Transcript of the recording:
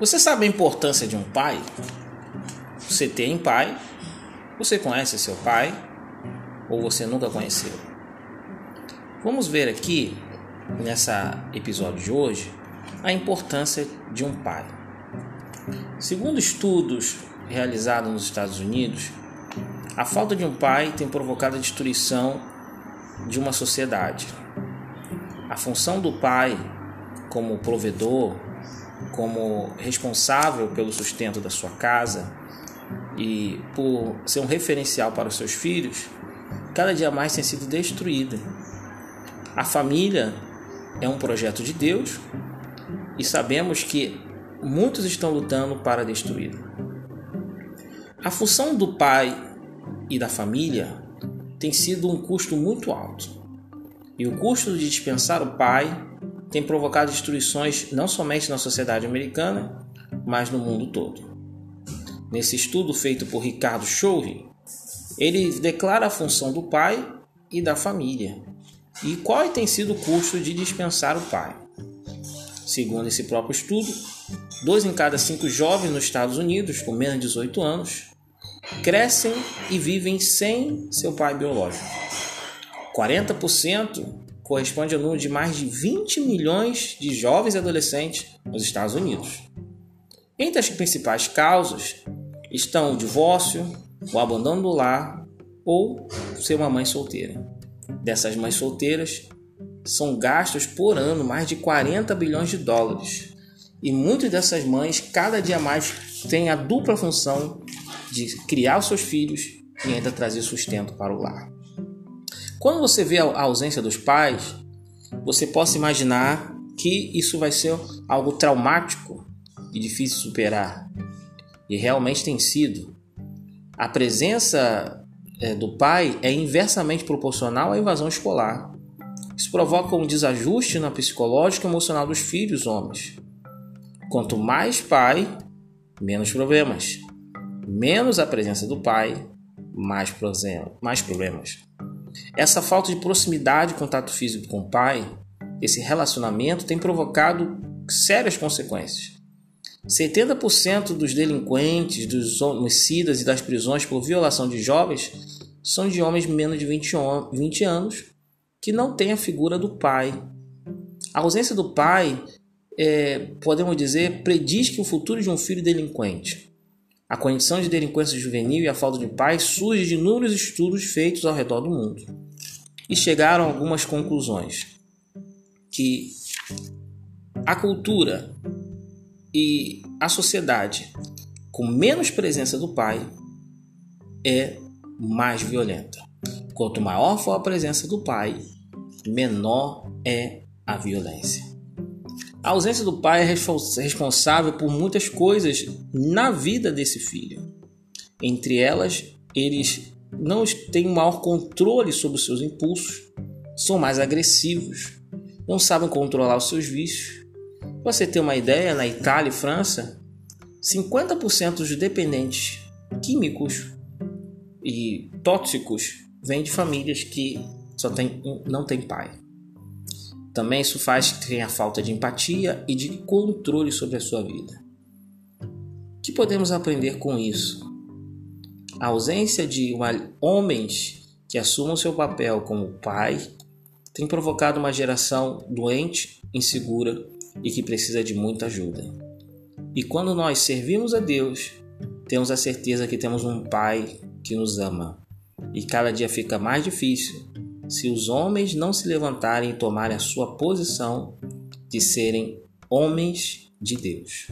Você sabe a importância de um pai? Você tem pai? Você conhece seu pai? Ou você nunca conheceu? Vamos ver aqui, nessa episódio de hoje, a importância de um pai. Segundo estudos realizados nos Estados Unidos, a falta de um pai tem provocado a destruição de uma sociedade. A função do pai como provedor, como responsável pelo sustento da sua casa e por ser um referencial para os seus filhos, cada dia mais tem sido destruída. A família é um projeto de Deus e sabemos que muitos estão lutando para destruí-la. A função do pai e da família tem sido um custo muito alto. E o custo de dispensar o pai tem provocado destruições não somente na sociedade americana, mas no mundo todo. Nesse estudo feito por Ricardo Schorri, ele declara a função do pai e da família e qual tem sido o custo de dispensar o pai. Segundo esse próprio estudo, dois em cada cinco jovens nos Estados Unidos com menos de 18 anos crescem e vivem sem seu pai biológico. 40% corresponde ao número de mais de 20 milhões de jovens adolescentes nos Estados Unidos. Entre as principais causas estão o divórcio, o abandono do lar ou ser uma mãe solteira. Dessas mães solteiras, são gastos por ano mais de 40 bilhões de dólares. E muitas dessas mães, cada dia mais, têm a dupla função de criar os seus filhos e ainda trazer sustento para o lar. Quando você vê a ausência dos pais, você possa imaginar que isso vai ser algo traumático e difícil de superar. E realmente tem sido. A presença é, do pai é inversamente proporcional à invasão escolar. Isso provoca um desajuste na psicológica e emocional dos filhos homens. Quanto mais pai, menos problemas. Menos a presença do pai, mais, mais problemas. Essa falta de proximidade contato físico com o pai, esse relacionamento tem provocado sérias consequências. 70% dos delinquentes, dos homicidas e das prisões por violação de jovens são de homens menos de 20, 20 anos que não têm a figura do pai. A ausência do pai, é, podemos dizer, prediz que o futuro de um filho delinquente. A condição de delinquência juvenil e a falta de paz surge de inúmeros estudos feitos ao redor do mundo. E chegaram a algumas conclusões. Que a cultura e a sociedade com menos presença do pai é mais violenta. Quanto maior for a presença do pai, menor é a violência. A ausência do pai é responsável por muitas coisas na vida desse filho. Entre elas, eles não têm maior controle sobre os seus impulsos, são mais agressivos, não sabem controlar os seus vícios. Pra você ter uma ideia, na Itália e França, 50% dos dependentes químicos e tóxicos vêm de famílias que só tem, não têm pai. Também isso faz que tenha falta de empatia e de controle sobre a sua vida. O que podemos aprender com isso? A ausência de homens que assumam seu papel como pai tem provocado uma geração doente, insegura e que precisa de muita ajuda. E quando nós servimos a Deus, temos a certeza que temos um Pai que nos ama. E cada dia fica mais difícil se os homens não se levantarem e tomarem a sua posição de serem homens de Deus.